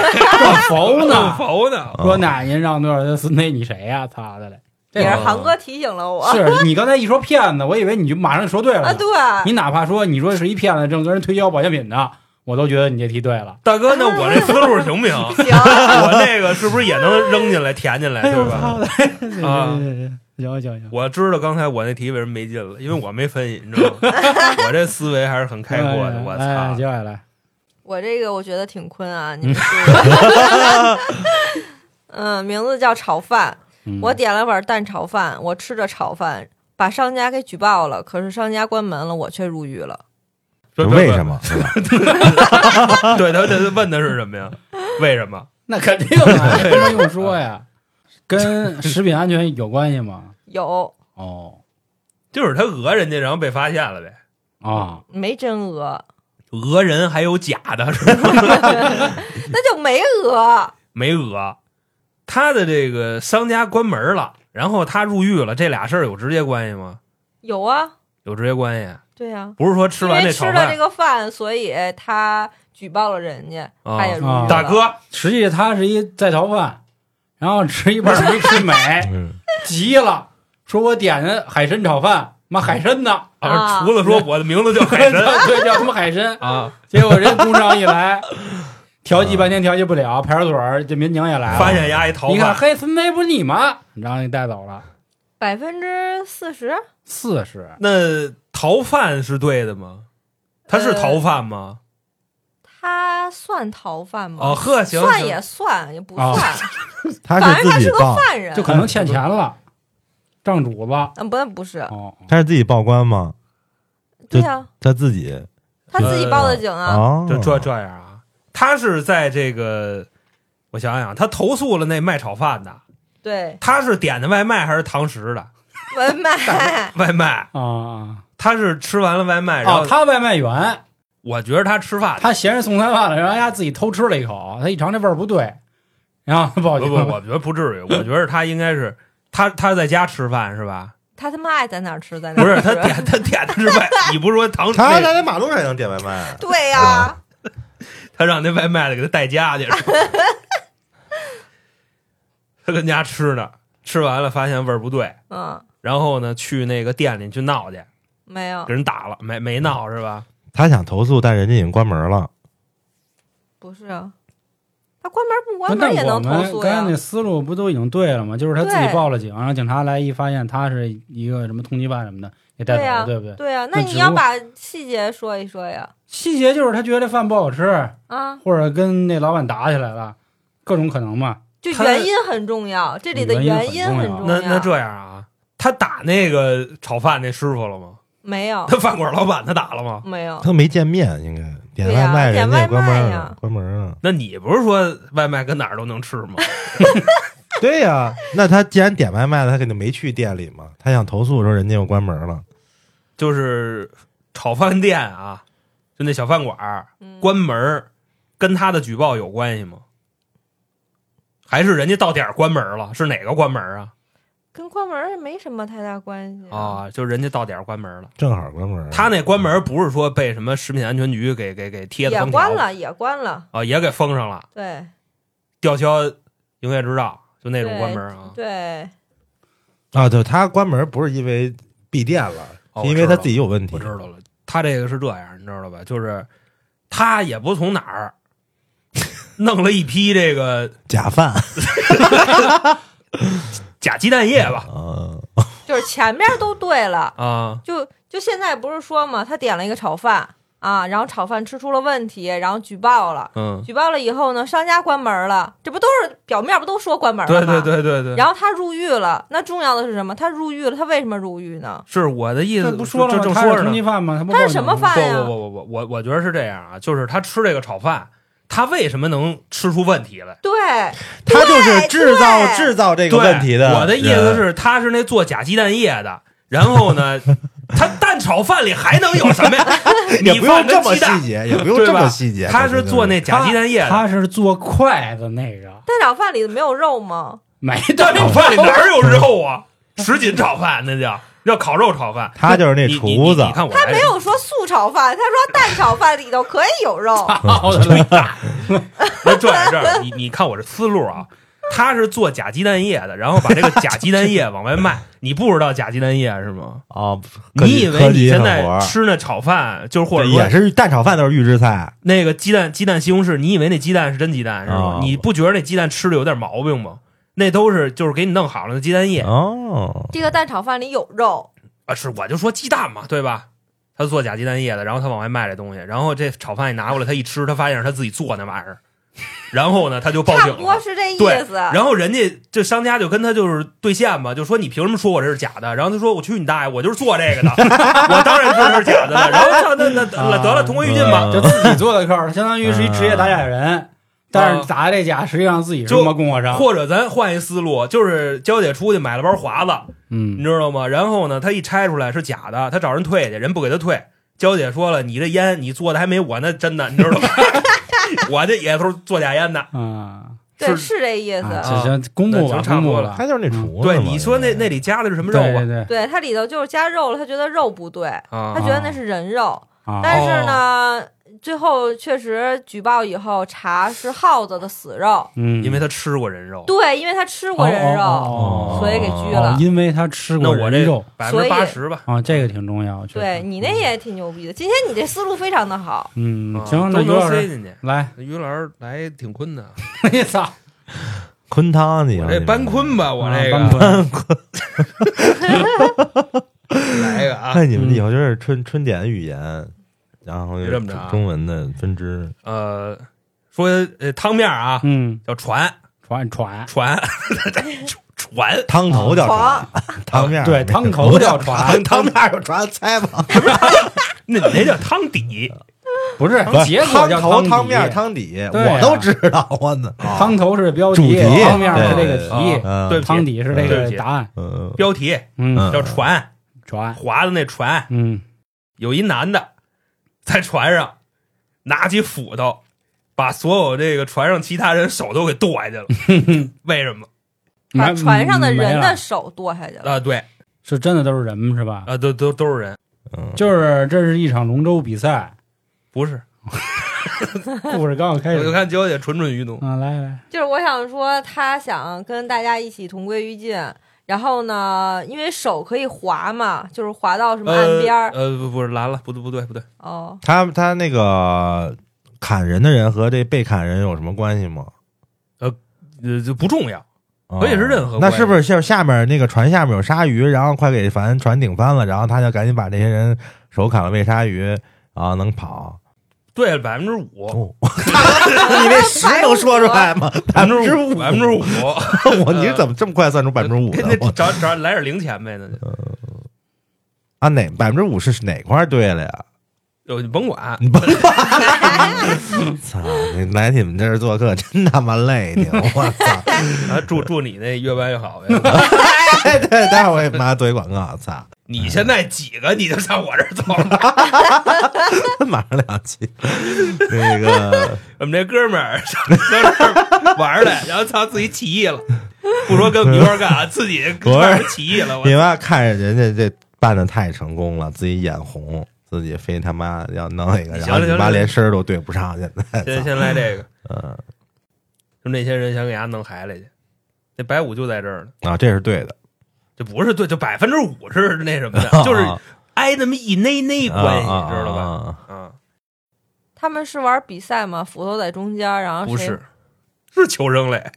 佛呢，否呢？说奶您让多少孙子，你谁呀？操的嘞！这也是个航哥提醒了我。是你刚才一说骗子，我以为你就马上说对了啊，呢。对，你哪怕说你说是一骗子，正跟人推销保健品呢，我都觉得你这题对了。大哥，那我这思路行不行？行，我那个是不是也能扔进来填进来，对吧？啊行行行，我知道刚才我那题为什么没进了，因为我没分析，你知道吗？我这思维还是很开阔的。我哎，操！接下来，我这个我觉得挺坤啊，你们说。嗯，名字叫炒饭。嗯我点了碗蛋炒饭，我吃着炒饭，把商家给举报了，可是商家关门了，我却入狱了。说为什？么？对他他问的是什么呀？为什么？那肯定啊，这不用说呀，跟食品安全有关系吗？有哦就是他讹人家，然后被发现了呗。啊，没真讹，讹人还有假的，是吧？那就没讹。没讹，他的这个商家关门了，然后他入狱了，这俩事儿有直接关系吗？有啊，有直接关系。对呀、不是说吃完这吃了这个饭，所以他举报了人家，啊他也入狱啊了。大哥，实际他是一在逃犯，然后吃一半没吃美，嗯，急了，说我点的海参炒饭，妈海参呢？啊厨子说我的名字叫海参 对，叫什么海参。啊，结果人工商一来，调剂半天调剂不了，派出所这民警也来了，发现丫一逃你看，犯，嘿，孙梅不是你吗？然后给带走了百分之四十，四十，那逃犯是对的吗？他是逃犯吗？他算逃犯吗？哦呵，行，算也算，也不啊算，他反正他是个犯人。就可能欠钱了，账主子。嗯，不，不是，哦，他是自己报官吗？对呀、他自己他自己报的警啊。哦，这这这样啊？他是在这个，我想想，他投诉了那卖炒饭的，对，他是点的外卖还是堂食的外卖 外卖？啊啊！他是吃完了外卖，然后哦，他外卖员，我觉得他吃饭，他嫌人送餐饭了，然后他自己偷吃了一口，他一尝这味儿不对，然后他报警。不不，我觉得不至于，我觉得他应该是他他在家吃饭是吧？他他妈爱在哪儿吃在哪儿不是。他点他点的是外，你不是说唐他他在马路上也能点外卖，对呀、他让那外卖的给他带家去，他跟家吃呢，吃完了发现味儿不对，嗯，然后呢去那个店里去闹去，没有给，人打了，没没闹是吧？他想投诉，但人家已经关门了。不是啊，他关门不关门也能投诉呀刚才那。思路不都已经对了吗？就是他自己报了警，然后警察来一发现他是一个什么通缉犯什么的，给带走了，对不对？对呀、那你要把细节说一说呀。细节就是他觉得饭不好吃，啊，或者跟那老板打起来了，各种可能嘛。就原因很重要，这里的原因因很重很重要。那那这样啊，他打那个炒饭那师傅了吗？没有他饭馆老板他打了吗？没有他没见面，应该点外卖，人家也关点外卖门呀了，关门了。那你不是说外卖跟哪儿都能吃吗？对呀、那他既然点外卖了，他肯定没去店里嘛。他想投诉的时候，人家又关门了。就是炒饭店啊，就那小饭馆关门，跟他的举报有关系吗？还是人家到点儿关门了？是哪个关门儿啊？跟关门儿没什么太大关系。啊，就人家到点儿关门了。正好关门。他那关门不是说被什么食品安全局给给给贴的也条关了，也关了。啊，也给封上了，对吊销营业执照，就那种关门啊。对，啊，对他关门不是因为闭店了，哦是因为他自己有问题。我知道了，他这个是这样，你知道吧？就是他也不从哪儿弄了一批这个假饭 假鸡蛋液吧？嗯，就是前面都对了，啊，就就现在不是说嘛，他点了一个炒饭啊，然后炒饭吃出了问题，然后举报了。嗯，举报了以后呢，商家关门了，这不都是表面不都说关门了对吗？对对对对。然后他入狱了，那重要的是什么？他入狱了，他为什么入狱呢？是我的意思，这不说了这吗？他是正说着呢。通缉犯吗？他他是什么饭呀？不不不不不，我我觉得是这样啊，就是他吃这个炒饭，他为什么能吃出问题来？对，他就是制造制造这个问题的。我的意思是，他是那做假鸡蛋液的，然后呢，他蛋炒饭里还能有什么呀？也不用这么细节，也不用这么细节。他是做那假鸡蛋液的，他是做筷子那个，蛋炒饭里没有肉吗？没蛋炒饭里哪儿有肉啊？什锦炒饭那叫叫烤肉炒饭。他就是那厨子你你看我他没有说素炒饭，他说蛋炒饭里头可以有肉。好的嘞？那这样这样，你你看我这思路啊，他是做假鸡蛋液的，然后把这个假鸡蛋液往外卖。你不知道假鸡蛋液是吗？啊，你以为你现在吃那炒饭，就是或者说也是蛋炒饭都是预制菜，那个鸡蛋鸡蛋西红柿，你以为那鸡蛋是真鸡蛋是吗哦？你不觉得那鸡蛋吃的有点毛病吗？那都是就是给你弄好了的鸡蛋液哦，这个蛋炒饭里有肉，啊，是我就说鸡蛋嘛，对吧？他做假鸡蛋液的，然后他往外卖这东西，然后这炒饭一拿过来，他一吃，他发现是他自己做那玩意儿，然后呢，他就报警了。不多是这意对，思。然后人家这商家就跟他就是对线嘛，就说你凭什么说我这是假的？然后他说我去你大爷，我就是做这个的，我当然知道是假的了。然后那那那得了，同归于尽吧。就自己做的扣，相当于是一职业打假人，但是砸这假实际上自己是就他妈供货商。或者咱换一思路，就是娇姐出去买了包华子，你嗯，知道吗？然后呢，她一拆出来是假的，她找人退去，人不给她退。娇姐说了，你这烟你做的还没我那真的，你知道吗？我这也都是做假烟的。啊，对，是是这意思。啊，这这公布吧，差不公布了多了。他就是那厨子。对，你说那那里加的是什么肉啊？对对对对，它里头就是加肉了，他觉得肉不对，啊他觉得那是人肉。啊，但是呢，最后确实举报以后查是耗子的死肉，嗯，因为他吃过人肉。对，因为他吃过人肉，哦所以给拘哦了。因为他吃那我这过人肉百分之八十吧，啊，这个挺重要。对你那也挺牛逼的，今天你这思路非常的好。嗯，啊行，那于老师塞进去。来，于老师来挺困的，我操，坤汤，你我这班坤吧，我这啊个班坤 来一个啊，看你们以后就是春春典语言，然后就这么着啊。中文的分支。呃，说呃汤面啊，嗯，叫船。船船，船。船，汤头叫床船，汤面对，汤头叫 传，汤面有船，猜吧。那你那叫汤底，不是结果叫汤头、汤面、汤底，我都知道。我呢，汤头是标主题。汤面是这个题，嗯对汤底是这对不起个答案。嗯，标题嗯，嗯。叫船，船，划的那船，嗯，有一男的在船上拿起斧头，把所有这个船上其他人手都给剁下去了。为什么把船上的人的手剁下去了。啊？对是真的都是人是吧？啊，都都都是人，嗯就是这是一场龙舟比赛，不是。故事刚刚开始我就看娇姐蠢蠢欲动，啊，来来，就是我想说，他想跟大家一起同归于尽。然后呢，因为手可以划嘛，就是划到什么岸边儿。呃，呃不不是蓝了，不对不对不对，哦，他他那个砍人的人和这被砍人有什么关系吗？呃，就不重要。哦可以是任何那是不是就是下面那个船下面有鲨鱼，然后快给帆船顶翻了，然后他就赶紧把这些人手砍了喂鲨鱼，然后能跑？对了，百分之五，哦，你那十能说出来吗？百分之五，百分之五，我你怎么这么快算出百分之五找找来点零钱呗，那就啊，哪百分之五是哪块对了呀？就你甭管，你甭管 操！你来你们这儿做客真他妈累挺，我操！啊，祝祝你那越办越好呗。对对，待会儿我给妈做一广告，操！你现在几个你就上我这儿走了？马上两期，那个 我们这哥们儿上上这儿玩儿来，然后操自己起义了，不说跟我们一块干啊，自己不是起义了。我你妈看着人家这办的太成功了，自己眼红，自己非他妈要弄一个，然后你妈连声儿都对不上，现在先先来这个，嗯就那些人想给伢弄海里去，那白五就在这儿呢，啊，这是对的，这不是对，就百分之五是那什么的，就是挨那么一内内关系，啊知道吧？吧？啊，他们是玩比赛吗？斧头在中间，然后谁不是，是求生嘞，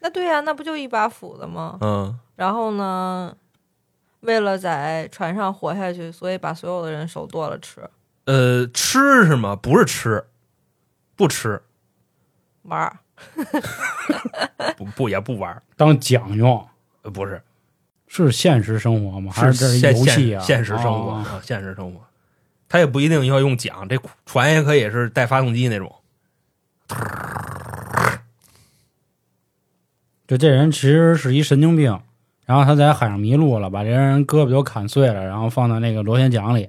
那对呀、那不就一把斧子吗？嗯，然后呢，为了在船上活下去，所以把所有的人手剁了吃呃，吃是吗？不是吃，不吃，玩儿。不不也不玩儿，当讲用呃不是，是现实生活吗？还是是这是现游戏啊？现现实生活现实生活，他也不一定要用桨，这船也可以是带发动机那种。就这人其实是一神经病，然后他在海上迷路了，把这人胳膊都砍碎了，然后放到那个螺旋桨里，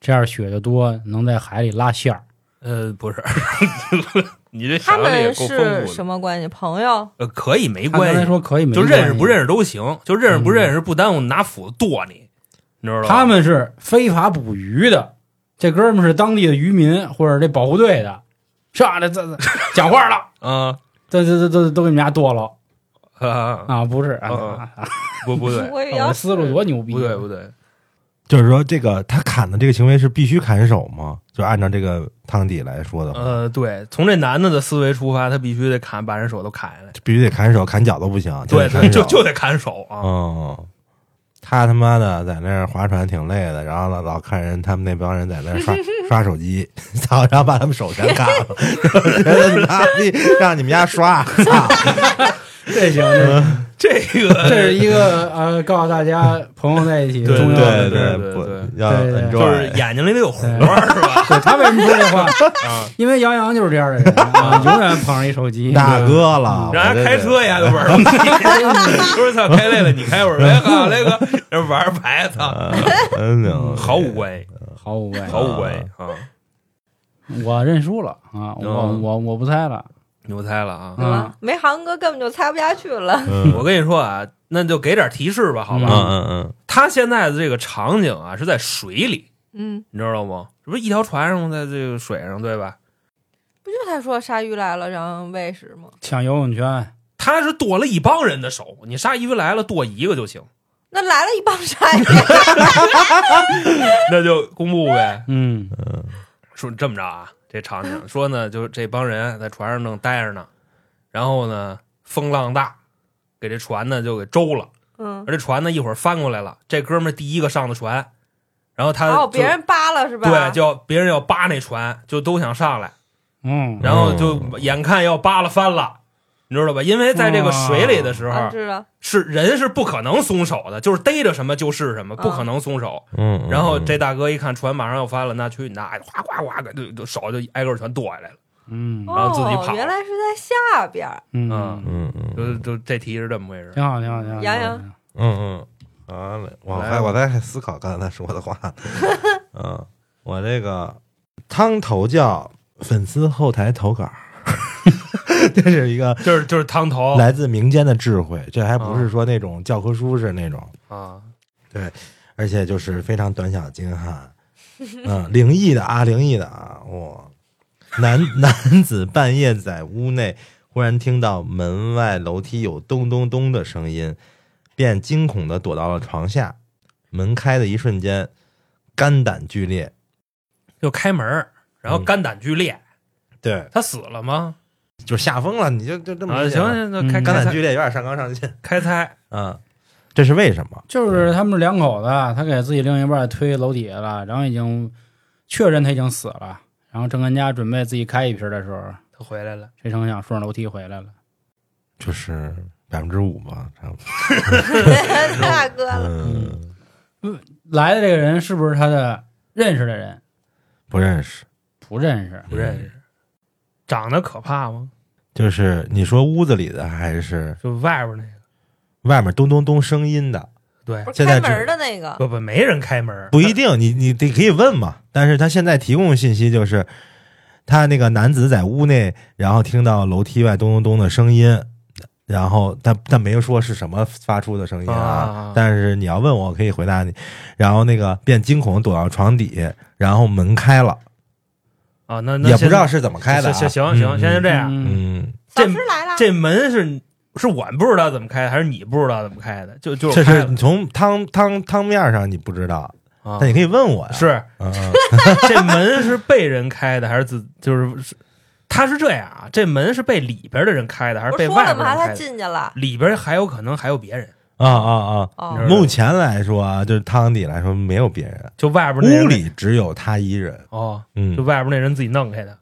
这样血就多，能在海里拉线儿。呃，不是，你这他想象力也们够丰是富的。什么关系？朋友？呃，可以没关系，说可以没就认识不认识。都行，就认识不认识不耽误拿斧子剁你，你知道吧？他们是非法捕鱼的，这哥们是当地的渔民或者这保护队的，上来这这讲话了，啊这这这这都给你们家剁了啊，啊！不是啊嗯啊，啊不不对，我思路多牛逼！不对不对，就是说，这个他砍的这个行为是必须砍手吗？就按照这个汤底来说的话，呃，对，从这男的的思维出发，他必须得砍，把人手都砍下来，必须得砍手，砍脚都不行。对，就得砍手 就就得砍手啊。嗯，他他妈的在那儿划船挺累的，然后老老看人他们那帮人在那儿刷 刷手机，操，然后把他们手全砍了，觉得妈逼让你们家刷，操，这行，这这个这是一个呃，告诉大家朋友在一起对重要的对对对就是眼睛里得有活儿是吧？对他为什么说这话？啊，因为杨洋就是这样的人啊，永远捧着一手机。大哥了，让人开车呀都玩儿，不是操，开累了你开会儿，哎好嘞哥，玩儿牌，操，呃真的毫无关系，毫无关系。毫无关系啊。我认输了啊！我嗯我我不猜了。牛猜了啊！对吧？没航哥根本就猜不下去了。嗯我跟你说啊，那就给点提示吧，好吧？嗯嗯嗯，他现在的这个场景啊是在水里，嗯，你知道吗？这不是一条船上吗，在这个水上，对吧？不就他说鲨鱼来了然后喂食吗？抢游泳圈，他是多了一帮人的手，你鲨鱼来了多一个就行，那来了一帮鲨鱼，那就公布呗。嗯说这么着啊，这场景说呢，就这帮人在船上正待着呢，然后呢风浪大，给这船呢就给周了，嗯，而这船呢一会儿翻过来了，这哥们儿第一个上的船，然后他哦，别人扒了是吧？对，就别人要扒那船，就都想上来，嗯，然后就眼看要扒拉翻了。你知道吧？因为在这个水里的时候。是人是不可能松手的，就是逮着什么就是什么，啊不可能松手。嗯，然后这大哥一看船马上要翻了，那去那哗哗哗的就就手就挨个全剁下来了，嗯然后自己跑哦，原来是在下边。嗯嗯嗯嗯就就这题是这么回事。挺好，挺好，挺好。杨洋嗯嗯，完了，我还我在思考刚才他说的话，嗯，我这个汤头教粉丝后台投稿，这是一个 就是就是汤头来自民间的智慧，这还不是说那种教科书式那种，啊，对而且就是非常短小精悍，嗯，灵异的啊，灵异的啊，哇！男男子半夜在屋内忽然听到门外楼梯有咚咚咚的声音，便惊恐的躲到了床下。门开的一瞬间，肝胆俱裂。就开门，然后嗯肝胆俱裂，对，他死了吗？就吓疯了，你就就这么行行，那开肝胆俱裂有点上纲上线。开猜，嗯，这是为什么？就是他们两口子，他给自己另一半推楼底下了，然后已经确认他已经死了，然后正跟家准备自己开一瓶的时候，他回来了。谁成想顺着楼梯回来了。就是百分之五吧，差不多。大哥了，嗯，来的这个人是不是他的认识的人？不认识。不认识。不认识，长得可怕吗？就是你说屋子里的还是就外边那个，外面咚咚咚声音的？对不，是现在开门的那个。不不，没人开门，不一定，你你得可以问嘛。但是他现在提供的信息就是，他那个男子在屋内，然后听到楼梯外咚咚咚的声音，然后但但没有说是什么发出的声音啊。啊但是你要问我，我可以回答你。然后那个便惊恐躲到床底，然后门开了，啊，那那也不知道是怎么开的、啊。行行行，先就这样，嗯，嗯，老师来了，这门是是我不知道怎么开的，还是你不知道怎么开的？就就这是你从汤汤汤面上你不知道，啊但你可以问我呀。是 这门是被人开的，还是自就是是？他是这样啊，这门是被里边的人开的，还是被外边人开的？进去了。里边还有可能还有别人，啊啊啊！目前来说啊，就是汤底来说没有别人，就外边屋里只有他一人。哦，嗯就，外边那人自己弄开的。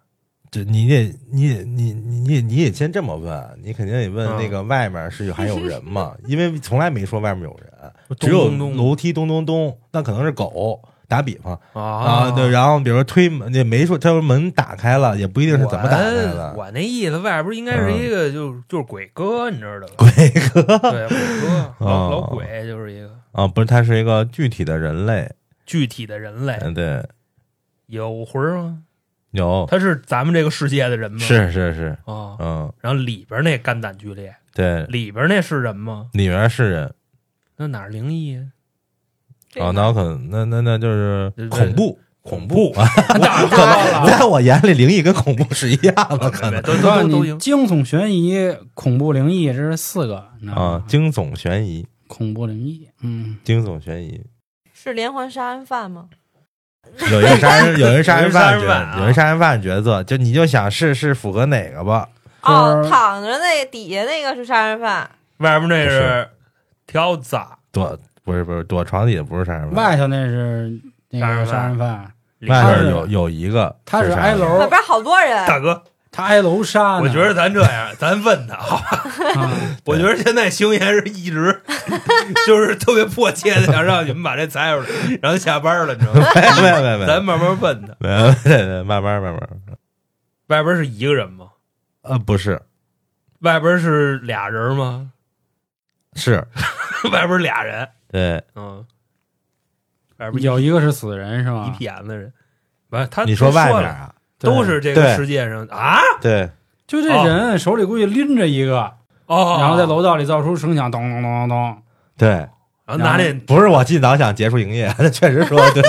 这你得你得你你你你得先这么问，你肯定得问嗯那个外面是有还有人吗？因为从来没说外面有人，只有咚咚楼梯咚咚咚，那可能是狗。打比方啊啊，对，然后比如说推门，那没说他说门打开了，也不一定是怎么打开我的。我那意思，外边应该是一个就就是鬼哥，你知道吧？鬼哥对，鬼哥，老鬼就是一个啊，不是，他是一个具体的人类。具体的人类，嗯，对，有魂儿吗？有他是咱们这个世界的人吗？是是是，啊。嗯，然后里边那肝胆俱裂，对，里边那是人吗？里边是人那哪灵异啊？啊，那有可能，那那那就是对对恐怖，恐怖啊，那可了 在我眼里，灵异跟恐怖是一样的，可能都都都行。惊悚、悬疑、恐怖、灵异，这是四个啊，？惊悚悬疑，恐怖、灵异，嗯，惊悚悬疑，是连环杀人犯吗？有一个杀人，有一个杀人犯角有一个杀人犯角色，就你就想是是符合哪个吧？哦就，是躺着那底下那个是杀人犯，外边那是挑子，躲不是不是躲床底下不是杀人犯，外头那是那个杀人犯，外边有有一个他是挨楼外边好多人。大哥，他挨楼杀呢。我觉得咱这样，咱问他好吧？啊我觉得现在星爷是一直 就是特别迫切的想让你们把这猜出来，然后下班了，你知道吗？没有没有没有，咱慢慢问他。没有没没慢慢慢慢，外边是一个人吗？呃不是外边是俩人吗？是 外边俩人，对，嗯，外边有一个是死人是一吧？屁眼子人，完他你说外面啊？都是这个世界上啊，对，就这人手里估计拎着一个，哦，然后在楼道里造出声响，咚咚咚咚咚。对，然后拿那不是我尽早想结束营业，他 确实说的对。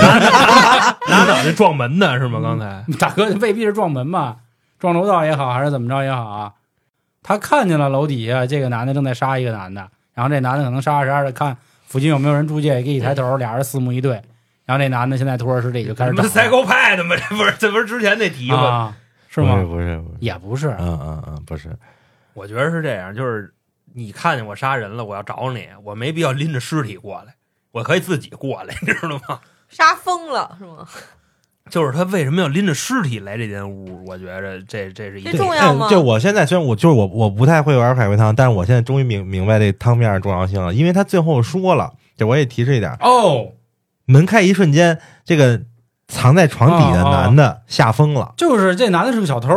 拿脑袋撞门的是吗？刚才大哥未必是撞门吧，撞楼道也好，还是怎么着也好啊。他看见了楼底下这个男的正在杀一个男的，然后这男的可能杀着杀着看附近有没有人出去，给一抬头，俩人四目一对，然后这男的现在拖着尸体就开始找什么赛狗派的吗？这不是这不是之前那题吗？啊，是不是吗？不是不是，也不是，嗯嗯嗯，不是。我觉得是这样，就是你看见我杀人了，我要找你，我没必要拎着尸体过来，我可以自己过来，你知道吗？杀疯了是吗？就是他为什么要拎着尸体来这间屋？我觉着这这是一这个重要吗？哎就我现在虽然我就是我我不太会玩海龟汤，但是我现在终于明明白这汤面的重要性了，因为他最后说了，这我也提示一点，哦，门开一瞬间，这个藏在床底的男的吓疯了。就是这男的是个小偷，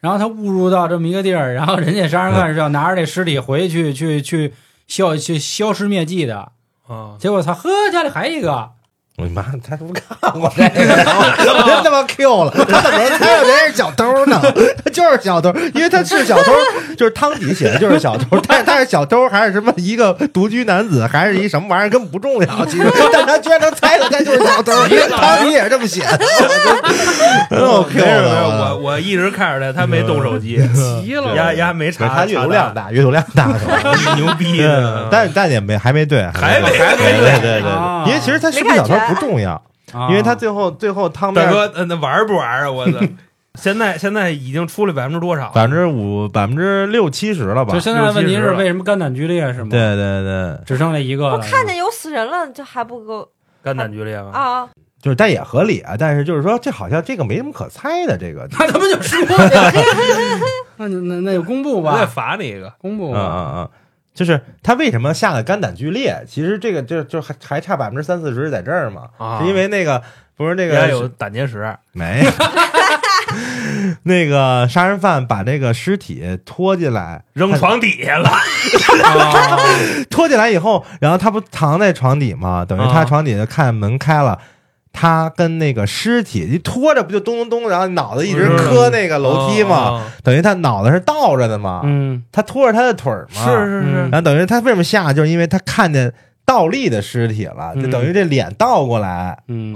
然后他误入到这么一个地儿，然后人家杀人犯是要拿着这尸体回去去去消去消失灭迹的，啊，结果他呵家里还一个，我妈，他是不是看过这个？我真他妈 Q 了！他怎么能猜到人是小偷呢？他就是小偷，因为他是小偷，就是汤底写的就是小偷，但是他是小偷还是什么一个独居男子，还是一什么玩意儿根本不重要，其实，但他居然能猜到他就是小偷，汤底也是这么写的，真我我一直看着他，他没动手机，急了丫丫没查，他阅读量大，阅读量大，查牛逼的，但但也没还没对，还没还还没对对对，因为其实他是不是小偷不重要，啊因为他最后最后汤面大哥，呃那玩不玩啊？我操！现在现在已经出了百分之多少？百分之五百分之六七十了吧就？现在的问题是为什么肝胆俱裂是吗？，对对对，只剩下一个我。看见有死人了，这还不够肝胆俱裂吗？啊？就是但也合理啊，但是就是说这好像这个没什么可猜的，这个 那他们就说呀，那就那那就公布我再，罚你一个。嗯公布嗯。嗯嗯，就是他为什么下的肝胆俱裂？其实这个就就还还差百分之三四十在这儿嘛，啊是因为那个不是那个有胆结石，没 那个杀人犯把这个尸体拖进来，扔床底下了。啊拖进来以后，然后他不藏在床底嘛？等于他啊床底下看门开了。他跟那个尸体一拖着，不就咚咚咚，然后脑子一直磕那个楼梯吗？啊？等于他脑袋是倒着的嘛，嗯。他拖着他的腿儿嘛，是是是。嗯。然后等于他为什么下，就是因为他看见倒立的尸体了，就嗯等于这脸倒过来嗯。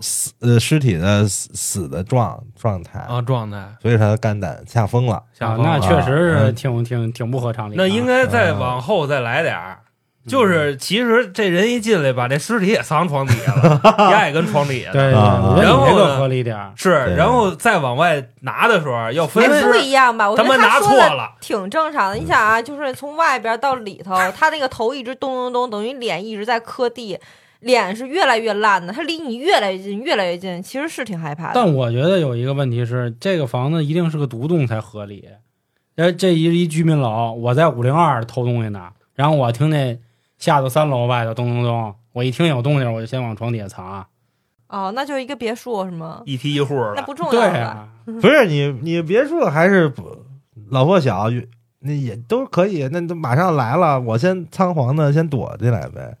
死呃尸体的死死的状状态，啊，状态。所以他的肝胆吓疯了。啊，下风了那确实是嗯。挺挺挺不合常理啊。那应该再往后再来点儿。就是其实这人一进来，把这尸体也藏床底下了，丫也跟床底下对，然后呢合理点儿。是，然后再往外拿的时候要分哎，不尸，一样吧？我觉得他妈拿说的错了。挺正常的。你想啊，就是从外边到里头，他那个头一直咚咚咚，等于脸一直在磕地，脸是越来越烂的，他离你越来越近，越来越近，其实是挺害怕的。但我觉得有一个问题是，这个房子一定是个独栋才合理。呃，这一一居民楼，我在五零二偷东西呢，然后我听见下到三楼外头咚咚咚，我一听有动静，我就先往床底下藏。哦，那就是一个别墅是吗？一梯一户了。那不重对要对？啊，不是你你别墅还是不老破小，那也都可以。那都马上来了，我先仓皇的先躲进来呗，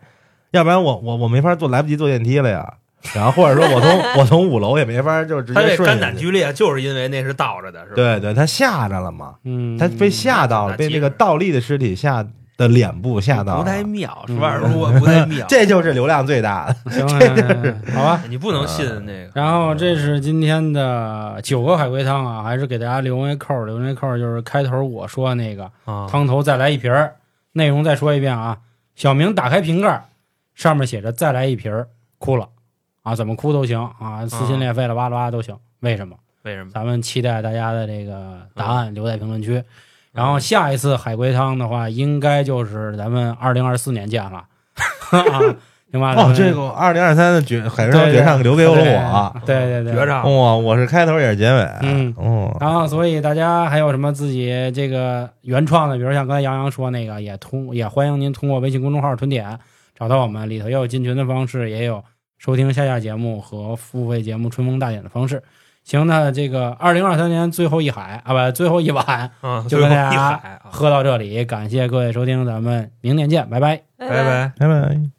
要不然我我我没法坐，来不及坐电梯了呀。然后或者说我从 我从五楼也没法就直他这接顺进去肝胆俱裂，就是因为那是倒着的，是吧？对对，他吓着了嘛，嗯，他被吓到了，被那个倒立的尸体吓的脸部吓到不太，妙，是吧？如果不太妙。这就是流量最大的。行，哎好吧。你不能信那个。然后这是今天的九个海龟汤啊，还是给大家留一扣儿，留那扣儿就是开头我说那个啊，汤头再来一瓶儿，内容再说一遍啊。小明打开瓶盖，上面写着再来一瓶儿，哭了啊，怎么哭都行啊，撕心裂肺了哇啦哇啦都行。为什么？为什么？咱们期待大家的这个答案留在评论区。然后下一次海龟汤的话，应该就是咱们二零二四年见了，啊，行吧？咱哦，这个二零二三的绝海上对对绝唱留给了我。对对对，绝唱哇，我是开头也是结尾。嗯哦，然后，所以大家还有什么自己这个原创的，比如像刚才杨洋说那个，也通也欢迎您通过微信公众号“屯点”找到我们，里头也有进群的方式，也有收听下下节目和付费节目《春风大典》的方式。行，那这个二零二三年最后一海啊，不，最后一晚嗯，就最后一跟大家喝到这里，感谢各位收听，咱们明年见，拜拜。拜拜拜。拜拜。